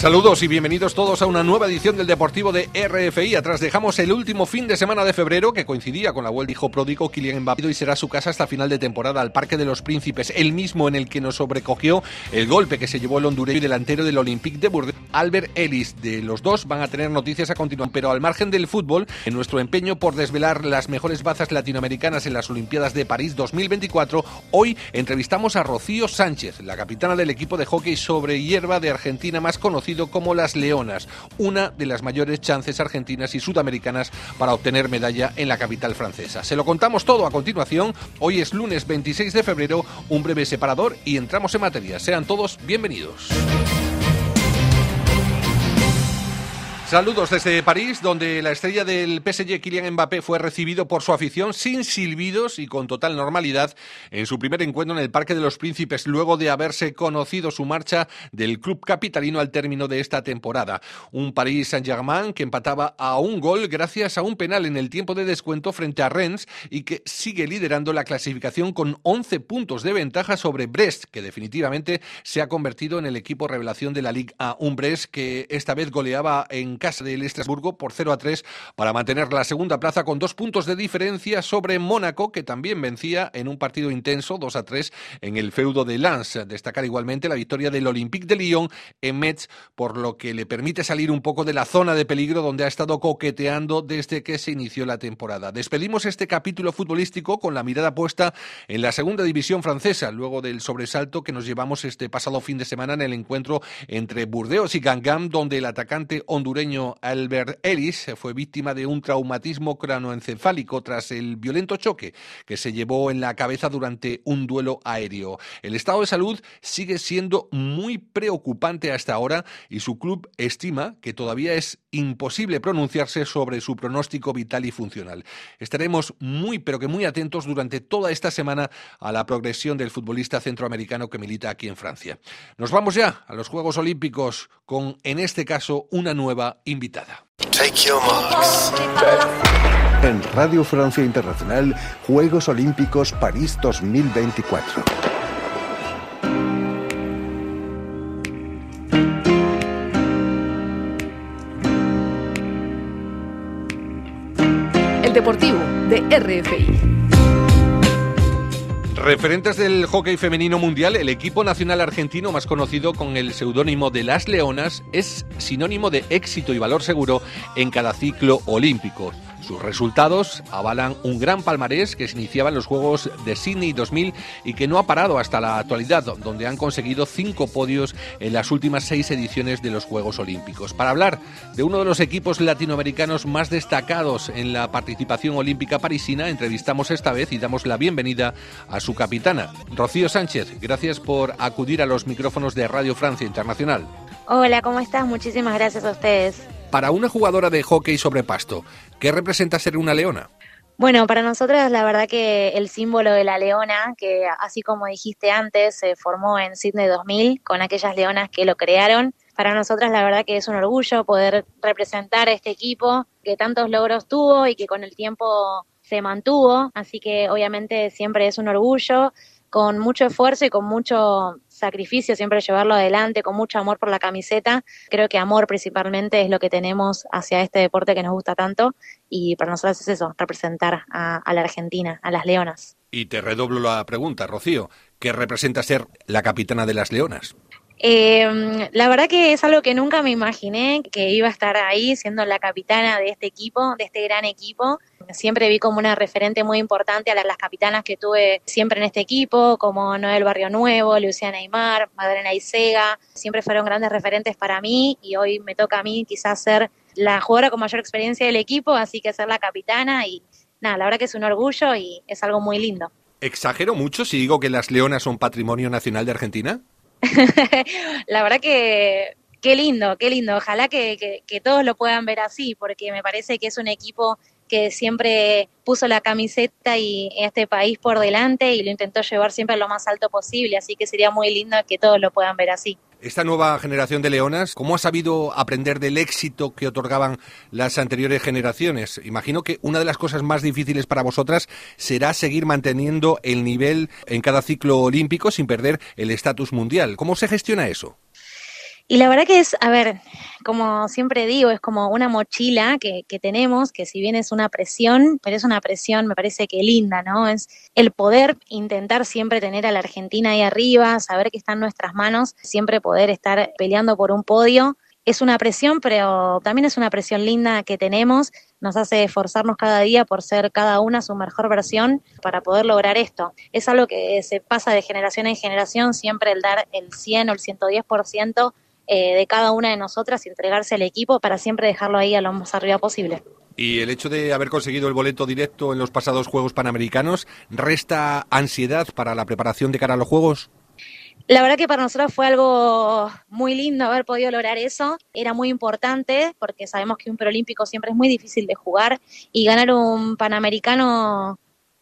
Saludos y bienvenidos todos a una nueva edición del Deportivo de RFI. Atrás dejamos el último fin de semana de febrero que coincidía con la vuelta hijo pródigo Kylian Mbappé y será su casa hasta final de temporada al Parque de los Príncipes, el mismo en el que nos sobrecogió el golpe que se llevó el hondureño y delantero del Olympique de Burdeos, Albert Ellis. De los dos van a tener noticias a continuación, pero al margen del fútbol, en nuestro empeño por desvelar las mejores bazas latinoamericanas en las Olimpiadas de París 2024, hoy entrevistamos a Rocío Sánchez, la capitana del equipo de hockey sobre hierba de Argentina más como las Leonas, una de las mayores chances argentinas y sudamericanas para obtener medalla en la capital francesa. Se lo contamos todo a continuación. Hoy es lunes 26 de febrero, un breve separador y entramos en materia. Sean todos bienvenidos. Saludos desde París, donde la estrella del PSG Kylian Mbappé fue recibido por su afición sin silbidos y con total normalidad en su primer encuentro en el Parque de los Príncipes, luego de haberse conocido su marcha del club capitalino al término de esta temporada. Un París Saint-Germain que empataba a un gol gracias a un penal en el tiempo de descuento frente a Rennes y que sigue liderando la clasificación con 11 puntos de ventaja sobre Brest, que definitivamente se ha convertido en el equipo revelación de la Ligue A. Un Brest que esta vez goleaba en casa del Estrasburgo por 0 a 3 para mantener la segunda plaza con dos puntos de diferencia sobre Mónaco, que también vencía en un partido intenso 2 a 3 en el feudo de Lens. Destacar igualmente la victoria del Olympique de Lyon en Metz, por lo que le permite salir un poco de la zona de peligro donde ha estado coqueteando desde que se inició la temporada. Despedimos este capítulo futbolístico con la mirada puesta en la segunda división francesa, luego del sobresalto que nos llevamos este pasado fin de semana en el encuentro entre Burdeos y Gangam, donde el atacante hondureño Albert Ellis fue víctima de un traumatismo cranoencefálico tras el violento choque que se llevó en la cabeza durante un duelo aéreo. El estado de salud sigue siendo muy preocupante hasta ahora y su club estima que todavía es imposible pronunciarse sobre su pronóstico vital y funcional. Estaremos muy pero que muy atentos durante toda esta semana a la progresión del futbolista centroamericano que milita aquí en Francia. Nos vamos ya a los Juegos Olímpicos con, en este caso, una nueva invitada. En Radio Francia Internacional, Juegos Olímpicos París 2024. El Deportivo de RFI. Referentes del hockey femenino mundial, el equipo nacional argentino más conocido con el seudónimo de Las Leonas es sinónimo de éxito y valor seguro en cada ciclo olímpico. Sus resultados avalan un gran palmarés que se iniciaba en los Juegos de Sydney 2000 y que no ha parado hasta la actualidad, donde han conseguido cinco podios en las últimas seis ediciones de los Juegos Olímpicos. Para hablar de uno de los equipos latinoamericanos más destacados en la participación olímpica parisina, entrevistamos esta vez y damos la bienvenida a su capitana, Rocío Sánchez. Gracias por acudir a los micrófonos de Radio Francia Internacional. Hola, ¿cómo estás? Muchísimas gracias a ustedes. Para una jugadora de hockey sobre pasto, ¿qué representa ser una leona? Bueno, para nosotras la verdad que el símbolo de la leona, que así como dijiste antes, se formó en Sydney 2000 con aquellas leonas que lo crearon, para nosotras la verdad que es un orgullo poder representar a este equipo que tantos logros tuvo y que con el tiempo se mantuvo, así que obviamente siempre es un orgullo, con mucho esfuerzo y con mucho sacrificio, siempre llevarlo adelante, con mucho amor por la camiseta. Creo que amor principalmente es lo que tenemos hacia este deporte que nos gusta tanto y para nosotros es eso, representar a, la Argentina, a las Leonas. Y te redoblo la pregunta, Rocío, ¿qué representa ser la capitana de las Leonas? Eh, la verdad que es algo que nunca me imaginé que iba a estar ahí siendo la capitana de este equipo, de este gran equipo. Siempre vi como una referente muy importante a las capitanas que tuve siempre en este equipo, como Noel Barrio Nuevo, Luciana Aymar, Madalena Isega. Siempre fueron grandes referentes para mí y hoy me toca a mí quizás ser la jugadora con mayor experiencia del equipo, así que ser la capitana y nada, la verdad que es un orgullo y es algo muy lindo. ¿Exagero mucho si digo que las leonas son patrimonio nacional de Argentina? la verdad que qué lindo, qué lindo. Ojalá que, que, todos lo puedan ver así, porque me parece que es un equipo que siempre puso la camiseta y este país por delante y lo intentó llevar siempre lo más alto posible, así que sería muy lindo que todos lo puedan ver así. Esta nueva generación de leonas, ¿cómo ha sabido aprender del éxito que otorgaban las anteriores generaciones? Imagino que una de las cosas más difíciles para vosotras será seguir manteniendo el nivel en cada ciclo olímpico sin perder el estatus mundial. ¿Cómo se gestiona eso? Y la verdad que es, a ver, como siempre digo, es como una mochila que, que, tenemos, que si bien es una presión, pero es una presión, me parece que linda, ¿no? Es el poder intentar siempre tener a la Argentina ahí arriba, saber que está en nuestras manos, siempre poder estar peleando por un podio. Es una presión, pero también es una presión linda que tenemos, nos hace esforzarnos cada día por ser cada una su mejor versión para poder lograr esto. Es algo que se pasa de generación en generación, siempre el dar el 100 o el 110% eh, de cada una de nosotras y entregarse al equipo para siempre dejarlo ahí a lo más arriba posible. ¿Y el hecho de haber conseguido el boleto directo en los pasados Juegos Panamericanos resta ansiedad para la preparación de cara a los Juegos? La verdad que para nosotros fue algo muy lindo haber podido lograr eso. Era muy importante porque sabemos que un preolímpico siempre es muy difícil de jugar y ganar un panamericano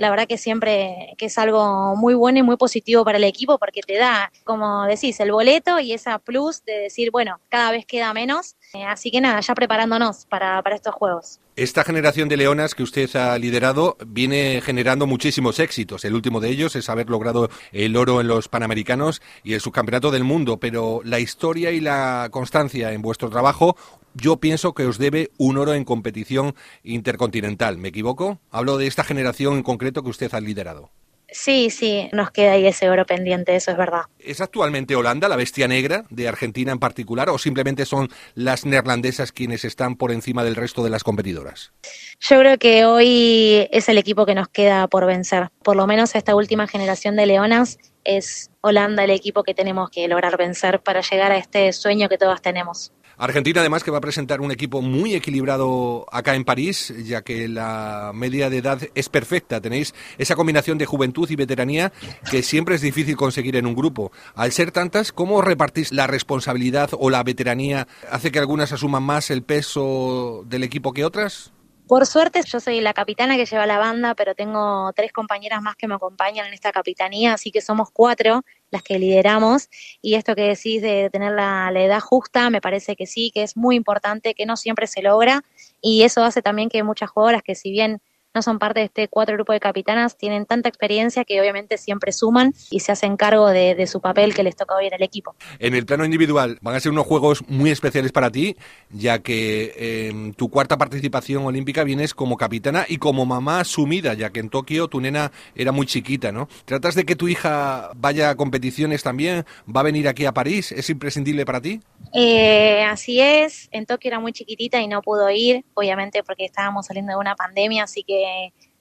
la verdad que siempre que es algo muy bueno y muy positivo para el equipo porque te da, como decís, el boleto y esa plus de decir, bueno, cada vez queda menos. Eh, así que nada, ya preparándonos para, para estos juegos. Esta generación de leonas que usted ha liderado viene generando muchísimos éxitos. El último de ellos es haber logrado el oro en los Panamericanos y el subcampeonato del mundo, pero la historia y la constancia en vuestro trabajo yo pienso que os debe un oro en competición intercontinental. ¿Me equivoco? Hablo de esta generación en concreto que usted ha liderado. Sí, sí, nos queda ahí ese oro pendiente, eso es verdad. ¿Es actualmente Holanda la bestia negra de Argentina en particular o simplemente son las neerlandesas quienes están por encima del resto de las competidoras? Yo creo que hoy es el equipo que nos queda por vencer. Por lo menos esta última generación de leonas es Holanda el equipo que tenemos que lograr vencer para llegar a este sueño que todas tenemos. Argentina además que va a presentar un equipo muy equilibrado acá en París, ya que la media de edad es perfecta. Tenéis esa combinación de juventud y veteranía que siempre es difícil conseguir en un grupo. Al ser tantas, ¿cómo repartís la responsabilidad o la veteranía? ¿Hace que algunas asuman más el peso del equipo que otras? Por suerte, yo soy la capitana que lleva la banda, pero tengo tres compañeras más que me acompañan en esta capitanía, así que somos cuatro las que lideramos. Y esto que decís de tener la, edad justa, me parece que sí, que es muy importante, que no siempre se logra. Y eso hace también que muchas jugadoras que si bien no son parte de este cuatro grupo de capitanas, tienen tanta experiencia que obviamente siempre suman y se hacen cargo de, su papel que les toca hoy en el equipo. En el plano individual van a ser unos juegos muy especiales para ti, ya que en tu cuarta participación olímpica vienes como capitana y como mamá sumida, ya que en Tokio tu nena era muy chiquita, ¿no? ¿Tratas de que tu hija vaya a competiciones también? ¿Va a venir aquí a París? ¿Es imprescindible para ti? Eh, así es, en Tokio era muy chiquitita y no pudo ir, obviamente porque estábamos saliendo de una pandemia, así que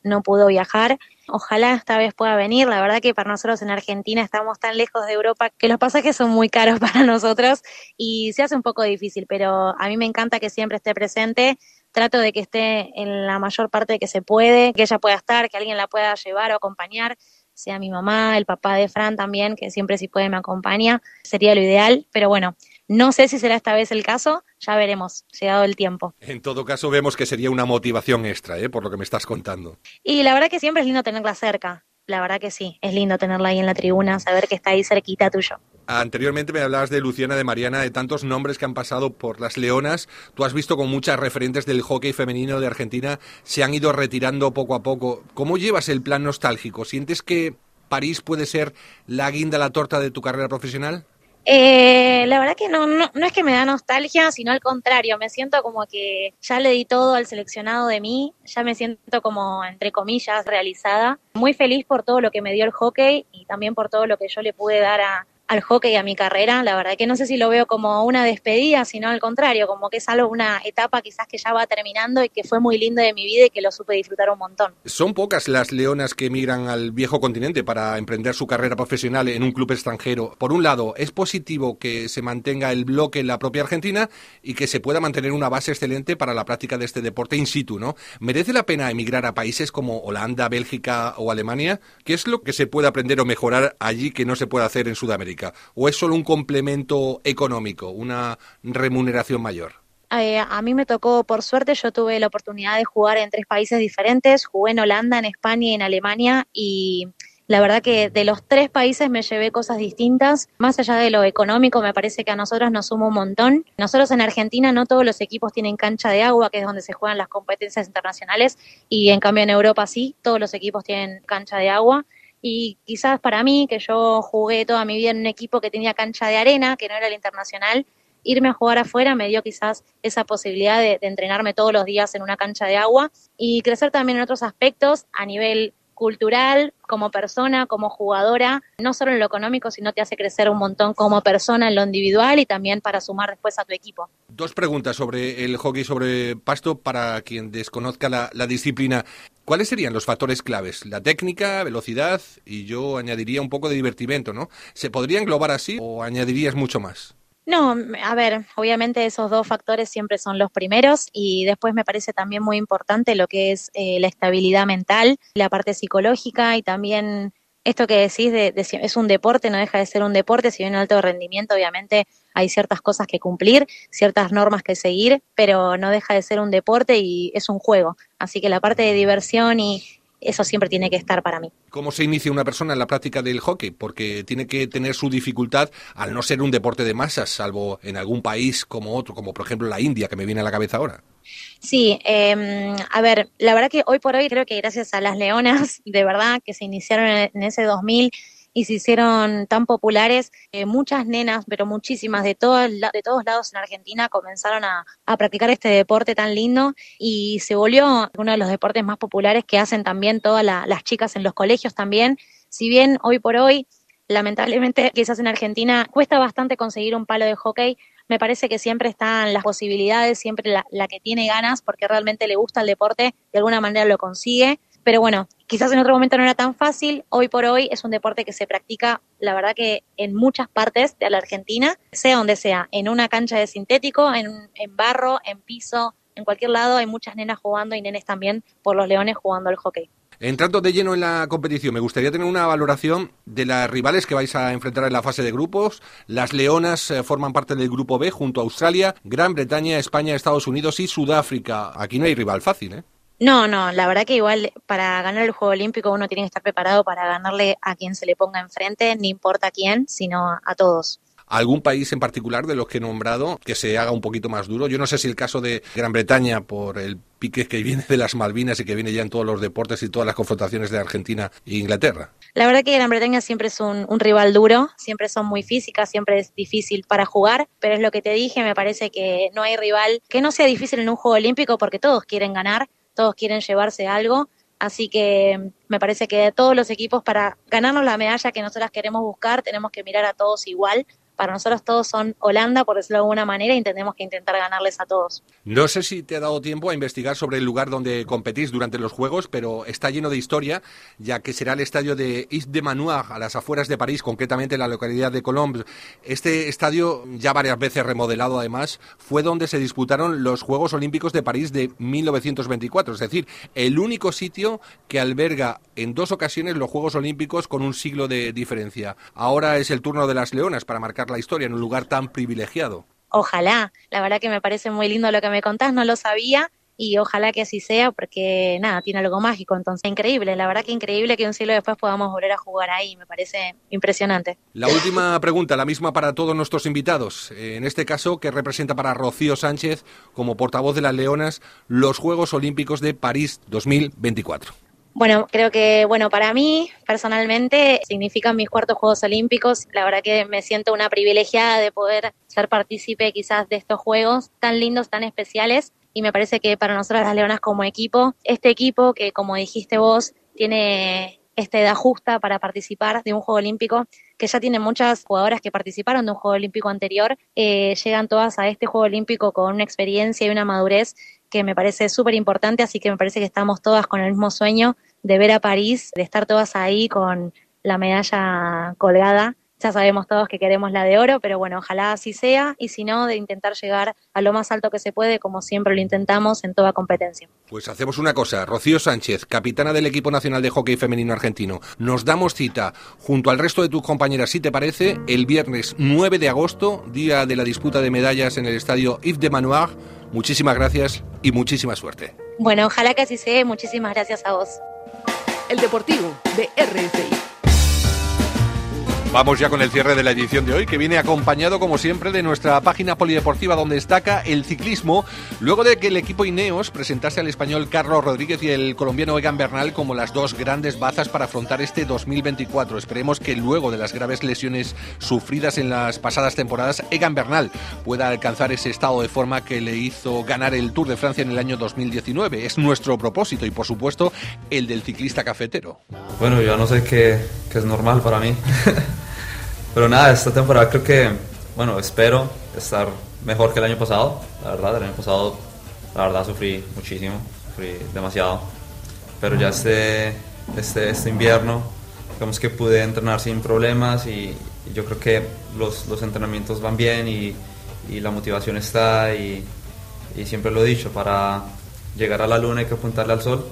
no pudo viajar. Ojalá esta vez pueda venir. La verdad que para nosotros en Argentina estamos tan lejos de Europa que los pasajes son muy caros para nosotros y se hace un poco difícil, pero a mí me encanta que siempre esté presente. Trato de que esté en la mayor parte que se puede, que ella pueda estar, que alguien la pueda llevar o acompañar sea mi mamá, el papá de Fran también, que siempre si puede me acompaña, sería lo ideal, pero bueno, no sé si será esta vez el caso, ya veremos, llegado el tiempo. En todo caso, vemos que sería una motivación extra, ¿eh? por lo que me estás contando. Y la verdad que siempre es lindo tenerla cerca, la verdad que sí, es lindo tenerla ahí en la tribuna, saber que está ahí cerquita tuyo. Anteriormente me hablabas de Luciana, de Mariana, de tantos nombres que han pasado por las Leonas. Tú has visto con muchas referentes del hockey femenino de Argentina se han ido retirando poco a poco. ¿Cómo llevas el plan nostálgico? ¿Sientes que París puede ser la guinda, la torta de tu carrera profesional? Eh, la verdad que no, no, no es que me da nostalgia, sino al contrario, me siento como que ya le di todo al seleccionado de mí, ya me siento como, entre comillas, realizada. Muy feliz por todo lo que me dio el hockey y también por todo lo que yo le pude dar a, al hockey a mi carrera. La verdad que no sé si lo veo como una despedida, sino al contrario, como que es algo, una etapa quizás que ya va terminando y que fue muy lindo de mi vida y que lo supe disfrutar un montón. Son pocas las leonas que emigran al viejo continente para emprender su carrera profesional en un club extranjero. Por un lado, es positivo que se mantenga el bloque en la propia Argentina y que se pueda mantener una base excelente para la práctica de este deporte in situ, ¿no? ¿Merece la pena emigrar a países como Holanda, Bélgica o Alemania? ¿Qué es lo que se puede aprender o mejorar allí que no se puede hacer en Sudamérica? ¿O es solo un complemento económico, una remuneración mayor? Eh, a mí me tocó, por suerte, yo tuve la oportunidad de jugar en tres países diferentes. Jugué en Holanda, en España y en Alemania. Y La verdad que de los tres países me llevé cosas distintas. Más allá de lo económico, me parece que a nosotros nos suma un montón. Nosotros en Argentina no todos los equipos tienen cancha de agua, que es donde se juegan las competencias internacionales, y en cambio en Europa sí, todos los equipos tienen cancha de agua. Y quizás para mí, que yo jugué toda mi vida en un equipo que tenía cancha de arena, que no era el internacional, irme a jugar afuera me dio quizás esa posibilidad de, de, entrenarme todos los días en una cancha de agua y crecer también en otros aspectos a nivel cultural, como persona, como jugadora, no solo en lo económico, sino te hace crecer un montón como persona en lo individual y también para sumar después a tu equipo. Dos preguntas sobre el hockey sobre pasto para quien desconozca la, la disciplina. ¿Cuáles serían los factores claves? La técnica, velocidad y yo añadiría un poco de divertimento, ¿no? ¿Se podría englobar así o añadirías mucho más? No, a ver, obviamente esos dos factores siempre son los primeros y después me parece también muy importante lo que es eh, la estabilidad mental, la parte psicológica y también esto que decís de, de, es un deporte, no deja de ser un deporte, si bien en alto rendimiento obviamente hay ciertas cosas que cumplir, ciertas normas que seguir, pero no deja de ser un deporte y es un juego. Así que la parte de diversión y, eso siempre tiene que estar para mí. ¿Cómo se inicia una persona en la práctica del hockey? Porque tiene que tener su dificultad al no ser un deporte de masas, salvo en algún país como otro, como por ejemplo la India, que me viene a la cabeza ahora. Sí, eh, a ver, la verdad que hoy por hoy creo que gracias a las leonas, de verdad, que se iniciaron en ese 2000, y se hicieron tan populares, eh, muchas nenas, pero muchísimas de, todo, de todos lados en Argentina comenzaron a, a, practicar este deporte tan lindo y se volvió uno de los deportes más populares que hacen también todas la, las chicas en los colegios también. Si bien hoy por hoy, lamentablemente quizás en Argentina cuesta bastante conseguir un palo de hockey, me parece que siempre están las posibilidades, siempre la, la que tiene ganas porque realmente le gusta el deporte, de alguna manera lo consigue pero bueno, quizás en otro momento no era tan fácil. Hoy por hoy es un deporte que se practica, la verdad que en muchas partes de la Argentina, sea donde sea, en una cancha de sintético, en, barro, en piso, en cualquier lado hay muchas nenas jugando y nenes también por los leones jugando al hockey. Entrando de lleno en la competición, me gustaría tener una valoración de las rivales que vais a enfrentar en la fase de grupos. Las Leonas eh, forman parte del grupo B junto a Australia, Gran Bretaña, España, Estados Unidos y Sudáfrica. Aquí no hay rival fácil, ¿eh? No, no, la verdad que igual para ganar el Juego Olímpico uno tiene que estar preparado para ganarle a quien se le ponga enfrente, no importa quién, sino a todos. ¿Algún país en particular de los que he nombrado que se haga un poquito más duro? Yo no sé si el caso de Gran Bretaña por el pique que viene de las Malvinas y que viene ya en todos los deportes y todas las confrontaciones de Argentina e Inglaterra. La verdad que Gran Bretaña siempre es un, un, rival duro, siempre son muy físicas, siempre es difícil para jugar, pero es lo que te dije, me parece que no hay rival que no sea difícil en un Juego Olímpico porque todos quieren ganar todos quieren llevarse algo, así que me parece que todos los equipos para ganarnos la medalla que nosotras queremos buscar tenemos que mirar a todos igual para nosotros todos son Holanda, por decirlo de alguna manera, y tenemos que intentar ganarles a todos. No sé si te ha dado tiempo a investigar sobre el lugar donde competís durante los Juegos, pero está lleno de historia, ya que será el estadio de Is de Manoir, a las afueras de París, concretamente en la localidad de Colombes. Este estadio, ya varias veces remodelado además, fue donde se disputaron los Juegos Olímpicos de París de 1924, es decir, el único sitio que alberga en dos ocasiones los Juegos Olímpicos con un siglo de diferencia. Ahora es el turno de las Leonas para marcar la historia en un lugar tan privilegiado. Ojalá, la verdad que me parece muy lindo lo que me contás, no lo sabía y ojalá que así sea porque nada, tiene algo mágico, entonces increíble, la verdad que increíble que un siglo después podamos volver a jugar ahí, me parece impresionante. La última pregunta, la misma para todos nuestros invitados, en este caso que representa para Rocío Sánchez como portavoz de las Leonas los Juegos Olímpicos de París 2024. Bueno, creo que, bueno, para mí personalmente significan mis cuartos Juegos Olímpicos. La verdad que me siento una privilegiada de poder ser partícipe quizás de estos Juegos tan lindos, tan especiales. Y me parece que para nosotras las Leonas como equipo, este equipo que como dijiste vos, tiene esta edad justa para participar de un Juego Olímpico, que ya tiene muchas jugadoras que participaron de un Juego Olímpico anterior, eh, llegan todas a este Juego Olímpico con una experiencia y una madurez que me parece súper importante, así que me parece que estamos todas con el mismo sueño de ver a París, de estar todas ahí con la medalla colgada. Ya sabemos todos que queremos la de oro, pero bueno, ojalá así sea y si no, de intentar llegar a lo más alto que se puede, como siempre lo intentamos en toda competencia. Pues hacemos una cosa, Rocío Sánchez, capitana del equipo nacional de hockey femenino argentino, nos damos cita junto al resto de tus compañeras, si te parece, el viernes 9 de agosto, día de la disputa de medallas en el estadio Yves de Manoir. Muchísimas gracias y muchísima suerte. Bueno, ojalá que así sea. Muchísimas gracias a vos. El Deportivo de RFI. Vamos ya con el cierre de la edición de hoy, que viene acompañado, como siempre, de nuestra página polideportiva donde destaca el ciclismo, luego de que el equipo Ineos presentase al español Carlos Rodríguez y el colombiano Egan Bernal como las dos grandes bazas para afrontar este 2024. Esperemos que luego de las graves lesiones sufridas en las pasadas temporadas, Egan Bernal pueda alcanzar ese estado de forma que le hizo ganar el Tour de Francia en el año 2019. Es nuestro propósito y, por supuesto, el del ciclista cafetero. Bueno, yo no sé qué, qué es normal para mí. Pero nada, esta temporada creo que, bueno, espero estar mejor que el año pasado. La verdad, el año pasado, la verdad, sufrí muchísimo, sufrí demasiado. Pero ya este, este, este invierno, digamos que pude entrenar sin problemas y, yo creo que los, los, entrenamientos van bien y, y la motivación está y, y, siempre lo he dicho, para llegar a la luna hay que apuntarle al sol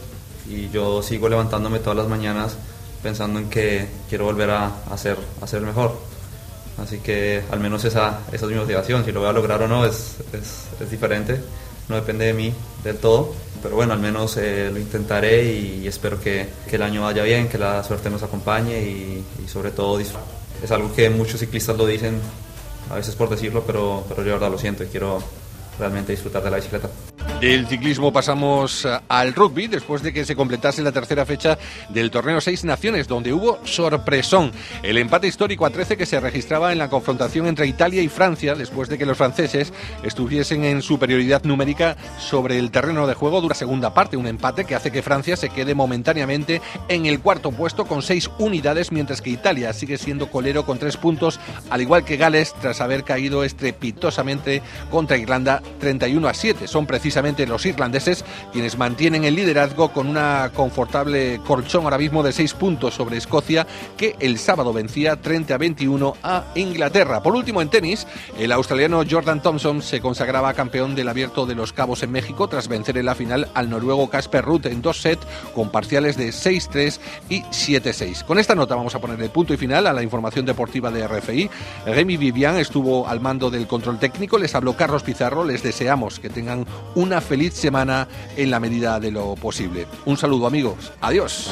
y yo sigo levantándome todas las mañanas pensando en que quiero volver a, hacer, a ser mejor. Así que al menos esa, esa es mi motivación. Si lo voy a lograr o no es, es, es diferente. No depende de mí del todo. Pero bueno, al menos eh, lo intentaré y, espero que, que, el año vaya bien, que la suerte nos acompañe y, y sobre todo Es algo que muchos ciclistas lo dicen, a veces por decirlo, pero, pero yo verdad lo siento y quiero realmente disfrutar de la bicicleta. Del ciclismo pasamos eh, al rugby después de que se completase la tercera fecha del torneo Seis Naciones, donde hubo sorpresón. El empate histórico a 13 que se registraba en la confrontación entre Italia y Francia después de que los franceses estuviesen en superioridad numérica sobre el terreno de juego dura segunda parte. Un empate que hace que Francia se quede momentáneamente en el cuarto puesto con seis unidades, mientras que Italia sigue siendo colero con tres puntos, al igual que Gales tras haber caído estrepitosamente contra Irlanda 31 a 7. Son precisamente los irlandeses, quienes mantienen el liderazgo con una confortable colchón ahora mismo de 6 puntos sobre Escocia, que el sábado vencía 30 a 21 a Inglaterra. Por último, en tenis, el australiano Jordan Thompson se consagraba campeón del Abierto de los Cabos en México tras vencer en la final al noruego Casper Ruth en dos sets con parciales de 6-3 y 7-6. Con esta nota vamos a poner el punto y final a la información deportiva de RFI. Remy Vivian estuvo al mando del control técnico, les habló Carlos Pizarro, les deseamos que tengan una feliz semana en la medida de lo posible. Un saludo amigos, adiós.